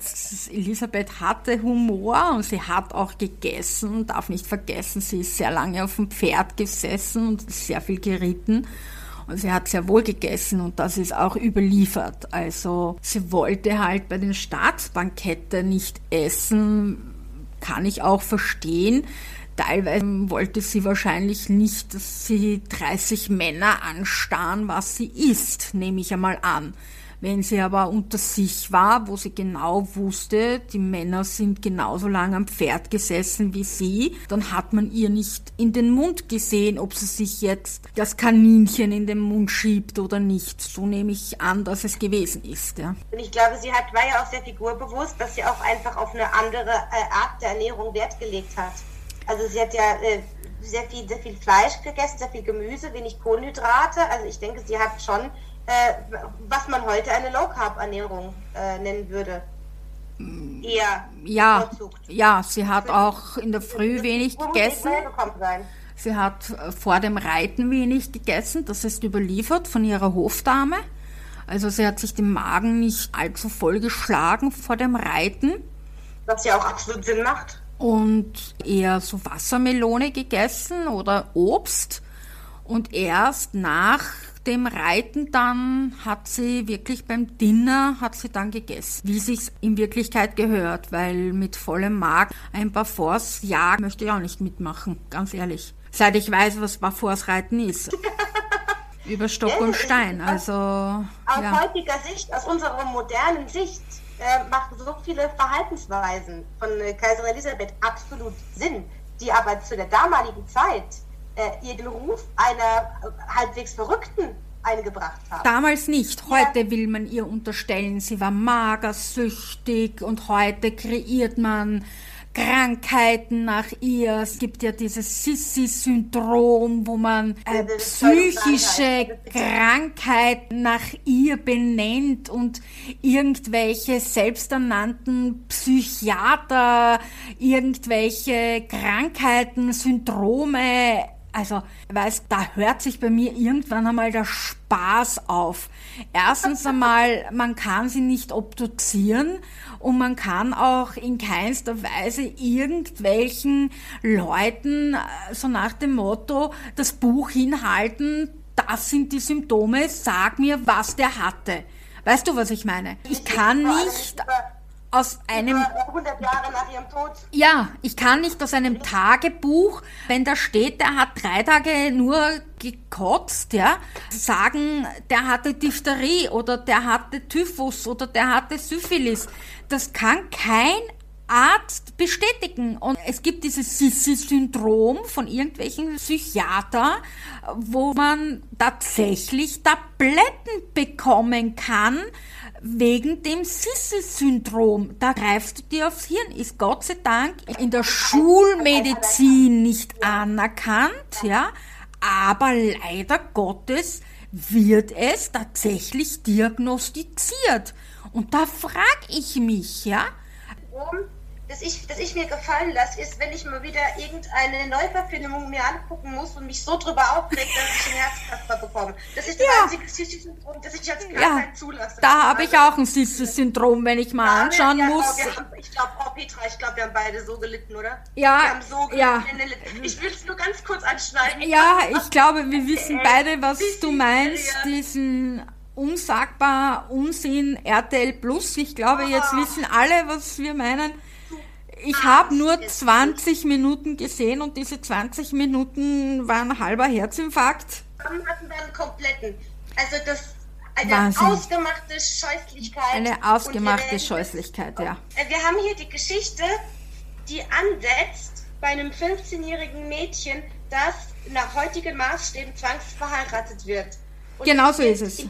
Elisabeth hatte Humor und sie hat auch gegessen. Darf nicht vergessen, sie ist sehr lange auf dem Pferd gesessen und sehr viel geritten. Und sie hat sehr wohl gegessen und das ist auch überliefert. Also sie wollte halt bei den Staatsbanketten nicht essen, kann ich auch verstehen. Teilweise wollte sie wahrscheinlich nicht, dass sie 30 Männer anstarren, was sie ist, nehme ich einmal an. Wenn sie aber unter sich war, wo sie genau wusste, die Männer sind genauso lange am Pferd gesessen wie sie, dann hat man ihr nicht in den Mund gesehen, ob sie sich jetzt das Kaninchen in den Mund schiebt oder nicht. So nehme ich an, dass es gewesen ist. Ja. Und ich glaube, sie hat, war ja auch sehr figurbewusst, dass sie auch einfach auf eine andere äh, Art der Ernährung Wert gelegt hat. Also sie hat ja äh, sehr viel, sehr viel Fleisch gegessen, sehr viel Gemüse, wenig Kohlenhydrate. Also ich denke, sie hat schon, äh, was man heute eine Low Carb Ernährung äh, nennen würde. eher Ja, bevorzugt. ja, sie hat auch in der Früh wenig gegessen. Sie hat äh, vor dem Reiten wenig gegessen, das ist überliefert von ihrer Hofdame. Also sie hat sich den Magen nicht allzu voll geschlagen vor dem Reiten Was ja auch absolut Sinn macht. Und eher so Wassermelone gegessen oder Obst. Und erst nach dem Reiten dann hat sie wirklich beim Dinner hat sie dann gegessen, wie sich's in Wirklichkeit gehört, weil mit vollem Magen ein Parforce jagen möchte ich auch nicht mitmachen, ganz ehrlich. Seit ich weiß, was Parforce reiten ist. Über Stock und Stein, also Aus ja. heutiger Sicht, aus unserer modernen Sicht, äh, machen so viele Verhaltensweisen von äh, Kaiserin Elisabeth absolut Sinn, die aber zu der damaligen Zeit äh, ihr den Ruf einer äh, halbwegs Verrückten eingebracht haben. Damals nicht. Heute will man ihr unterstellen, sie war magersüchtig und heute kreiert man Krankheiten nach ihr. Es gibt ja dieses Sissi-Syndrom, wo man äh, psychische Krankheiten nach ihr benennt und irgendwelche selbsternannten Psychiater irgendwelche Krankheiten, Syndrome also, weißt, da hört sich bei mir irgendwann einmal der Spaß auf. Erstens einmal, man kann sie nicht obduzieren und man kann auch in keinster Weise irgendwelchen Leuten äh, so nach dem Motto das Buch hinhalten, das sind die Symptome, sag mir, was der hatte. Weißt du, was ich meine? Ich kann nicht aus einem über 100 Jahre nach ihrem Tod. ja, ich kann nicht aus einem Tagebuch, wenn da steht, der hat drei Tage nur gekotzt, ja, sagen, der hatte Diphtherie oder der hatte Typhus oder der hatte Syphilis. Das kann kein Arzt bestätigen. Und es gibt dieses Sissi-Syndrom von irgendwelchen Psychiater, wo man tatsächlich Tabletten bekommen kann, wegen dem Sissi-Syndrom. Da greifst du dir aufs Hirn. Ist Gott sei Dank in der Schulmedizin nicht anerkannt, ja. Aber leider Gottes wird es tatsächlich diagnostiziert. Und da frag ich mich, ja. Syndrom, das ich, das ich mir gefallen lasse, ist, wenn ich mal wieder irgendeine Neuverfilmung mir angucken muss und mich so drüber aufregt, dass ich einen Herzkasper bekomme. Das ist das Ja. einzige Syndrom, das ich als Ja, Krankheit zulasse. da habe ich auch ein Sissi-Syndrom, wenn ich mal anschauen ja, muss. Haben, ich glaube, oh Petra, ich glaube, wir haben beide so gelitten, oder? Ja, Wir haben so ja. gelitten. Ich will es nur ganz kurz anschneiden. Ja, ich glaube, wir wissen beide, was du meinst. ja. Diesen unsagbar Unsinn RTL Plus. Ich glaube, jetzt Ah. wissen alle, was wir meinen. Ich habe nur 20 Minuten gesehen und diese 20 Minuten waren halber Herzinfarkt. Zusammen hatten wir einen kompletten. Also das eine Wahnsinn. ausgemachte Scheußlichkeit. Eine ausgemachte wir- Scheußlichkeit, ja. Äh, Wir haben hier die Geschichte, die ansetzt bei einem 15-jährigen Mädchen, das nach heutigen Maßstäben zwangsverheiratet wird. Und Genau so wird ist es.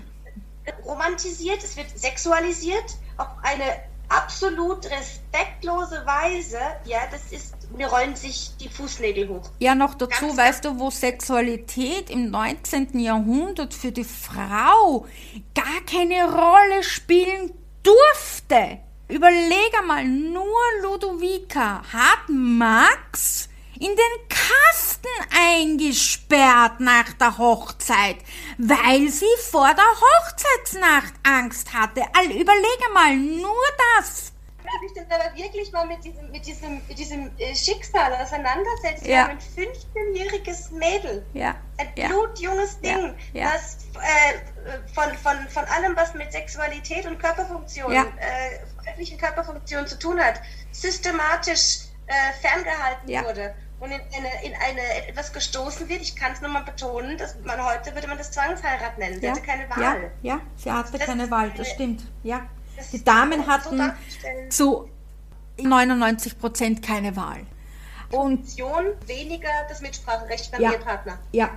Romantisiert, es wird sexualisiert auf eine absolut respektlose Weise. Ja, das ist, mir rollen sich die Fußnägel hoch. Ja, noch dazu, Ganz- weißt du, wo Sexualität im 19. Jahrhundert für die Frau gar keine Rolle spielen durfte. Überleg einmal, nur Ludovica hat Max in den Kasten eingesperrt nach der Hochzeit, weil sie vor der Hochzeitsnacht Angst hatte. All, überleg einmal, nur das. Wer sich denn aber wirklich mal mit diesem, mit diesem, mit diesem äh, Schicksal auseinandersetzt, Ja. ein 15-jähriges Mädel. Ja, Ein ja. blutjunges Ding, Ja, das äh, von, von, von allem, was mit Sexualität und Körperfunktion, Ja. äh, weiblichen Körperfunktion zu tun hat, systematisch äh, ferngehalten wurde und in eine, in eine etwas gestoßen wird. Ich kann es nochmal betonen, dass man heute würde man das Zwangsheirat nennen. Sie ja, hatte keine ja, Wahl. ja, sie hatte Das keine Wahl, das stimmt. Ja. Die Damen so hatten darzustellen. zu 99 Prozent keine Wahl. Und Funktion weniger das Mitspracherecht beim Ja. Ehepartner. ja,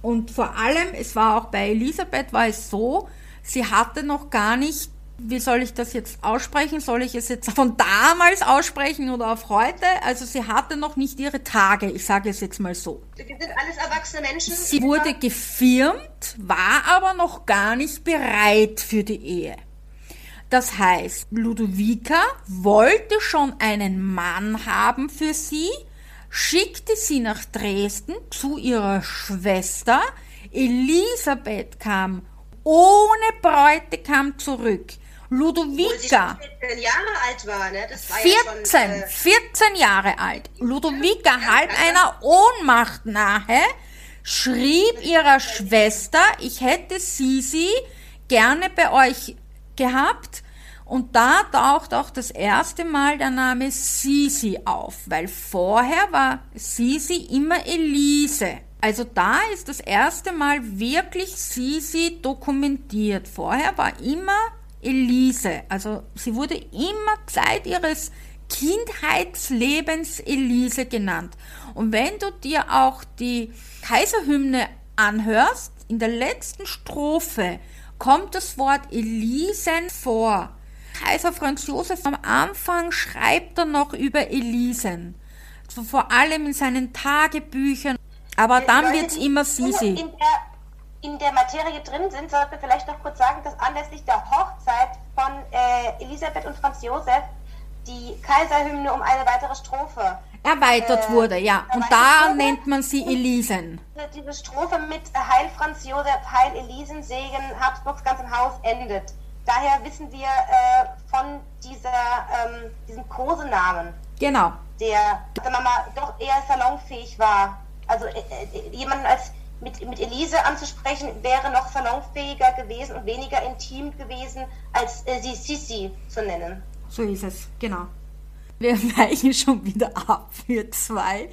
und vor allem, es war auch bei Elisabeth, war es so, sie hatte noch gar nicht, wie soll ich das jetzt aussprechen? Soll ich es jetzt von damals aussprechen oder auf heute? Also sie hatte noch nicht ihre Tage, ich sage es jetzt mal so. Wir sind alles erwachsene Menschen. Sie wurde gefirmt, war aber noch gar nicht bereit für die Ehe. Das heißt, Ludovica wollte schon einen Mann haben für sie, schickte sie nach Dresden zu ihrer Schwester. Elisabeth kam ohne Bräutigam zurück. Ludovica. 14 Jahre alt war, ne? Das war 14, ja schon, äh 14 Jahre alt. Ludovica, ja, halb ja, einer Ohnmacht nahe, schrieb ihrer Schwester, ich hätte Sisi gerne bei euch gehabt. Und da taucht auch das erste Mal der Name Sisi auf, weil vorher war Sisi immer Elise. Also da ist das erste Mal wirklich Sisi dokumentiert. Vorher war immer Elise. Also sie wurde immer seit ihres Kindheitslebens Elise genannt. Und wenn du dir auch die Kaiserhymne anhörst, in der letzten Strophe kommt das Wort Elisen vor. Kaiser Franz Josef am Anfang schreibt er noch über Elisen. So vor allem in seinen Tagebüchern. Aber dann wird es immer Sisi. In der, in der Materie drin sind, sollten wir vielleicht noch kurz sagen, dass anlässlich der Hochzeit von äh, Elisabeth und Franz Josef die Kaiserhymne um eine weitere Strophe erweitert äh, wurde, ja. Und da wurde. nennt man sie Elisen. Diese Strophe mit Heil Franz Josef, Heil Elisen, Segen Habsburgs ganzem Haus endet. Daher wissen wir äh, von dieser, ähm, diesem Kosenamen. Genau. Der, sagen wir mal, doch eher salonfähig war. Also äh, äh, jemanden als mit, mit Elise anzusprechen, wäre noch salonfähiger gewesen und weniger intim gewesen, als äh, sie Sissi zu nennen. So ist es, genau. Wir weichen schon wieder ab für zwei.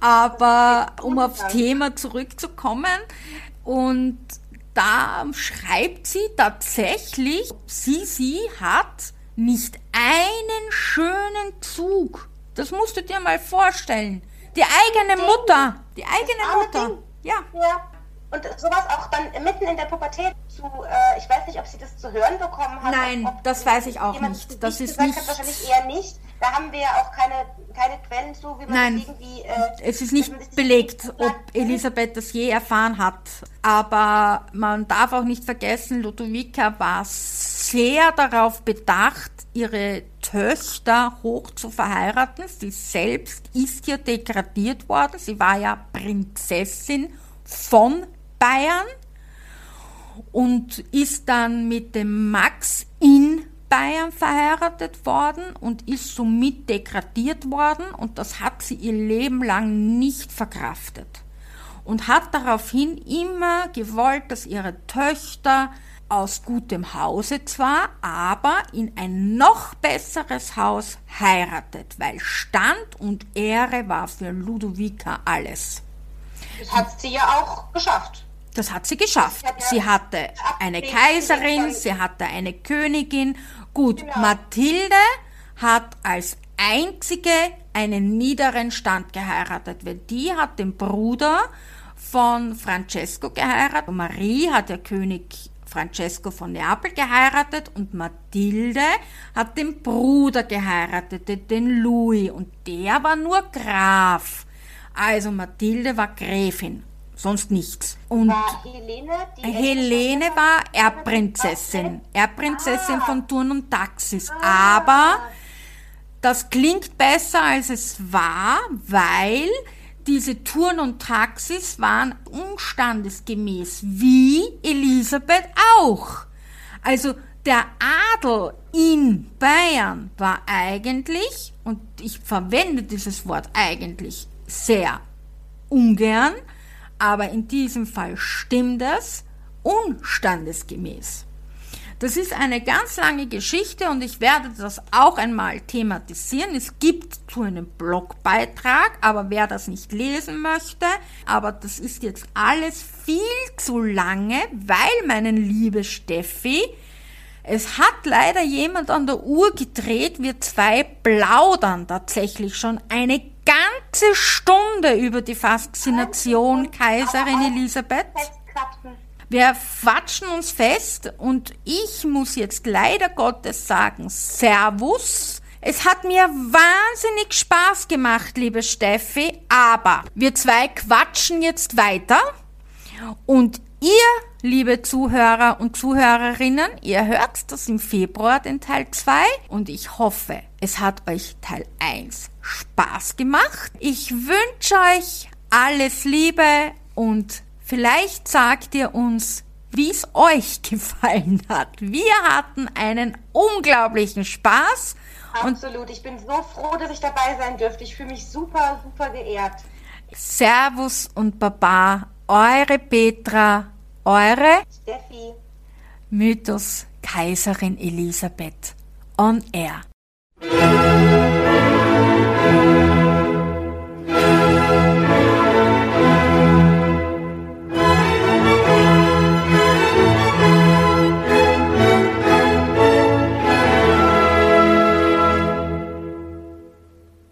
Aber um aufs Thema zurückzukommen und da schreibt sie tatsächlich, sie hat nicht einen schönen Zug. Das musst du dir mal vorstellen. Die eigene Mutter, die eigene Mutter. Ja. ja. Und sowas auch dann mitten in der Pubertät zu, äh, ich weiß nicht, ob sie das zu hören bekommen hat. Nein, das weiß ich auch nicht. Das ist nicht. Hat, wahrscheinlich eher nicht. Da haben wir ja auch keine, keine Quellen zu, wie man Nein, irgendwie. Äh, es ist nicht belegt, ob Elisabeth das je erfahren hat. Aber man darf auch nicht vergessen, Ludovica war sehr darauf bedacht, ihre Töchter hoch zu verheiraten. Sie selbst ist ja degradiert worden. Sie war ja Prinzessin von Bayern und ist dann mit dem Max in Bayern verheiratet worden und ist somit degradiert worden und das hat sie ihr Leben lang nicht verkraftet und hat daraufhin immer gewollt, dass ihre Töchter aus gutem Hause zwar, aber in ein noch besseres Haus heiratet, weil Stand und Ehre war für Ludovica alles. Das hat sie ja auch geschafft. Das hat sie geschafft. Sie hatte eine Kaiserin, sie hatte eine Königin. Gut, genau. Mathilde hat als einzige einen niederen Stand geheiratet, weil die hat den Bruder von Francesco geheiratet. Marie hat der König Francesco von Neapel geheiratet und Mathilde hat den Bruder geheiratet, den Louis, und der war nur Graf. Also Mathilde war Gräfin, sonst nichts. Und war Helene, Helene war Erbprinzessin, Erbprinzessin ah. von Turn und Taxis. Ah. Aber das klingt besser als es war, weil diese Turn und Taxis waren unstandesgemäß, wie Elisabeth auch. Also der Adel in Bayern war eigentlich, und ich verwende dieses Wort eigentlich sehr ungern, aber in diesem Fall stimmt es unstandesgemäß. Das ist eine ganz lange Geschichte und ich werde das auch einmal thematisieren. Es gibt zu einem Blogbeitrag, aber wer das nicht lesen möchte, aber das ist jetzt alles viel zu lange, weil, meine liebe Steffi, es hat leider jemand an der Uhr gedreht, wir zwei plaudern tatsächlich schon eine ganze Stunde über die Faszination Kaiserin Elisabeth. Wir quatschen uns fest und ich muss jetzt leider Gottes sagen, Servus. Es hat mir wahnsinnig Spaß gemacht, liebe Steffi, aber wir zwei quatschen jetzt weiter und ihr, liebe Zuhörer und Zuhörerinnen, ihr hört das im Februar, den Teil 2. Und ich hoffe, es hat euch Teil 1 Spaß gemacht. Ich wünsche euch alles Liebe und vielleicht sagt ihr uns, wie es euch gefallen hat. Wir hatten einen unglaublichen Spaß. Absolut. Ich bin so froh, dass ich dabei sein dürfte. Ich fühle mich super, super geehrt. Servus und Baba, eure Petra, eure Steffi. Mythos Kaiserin Elisabeth on Air.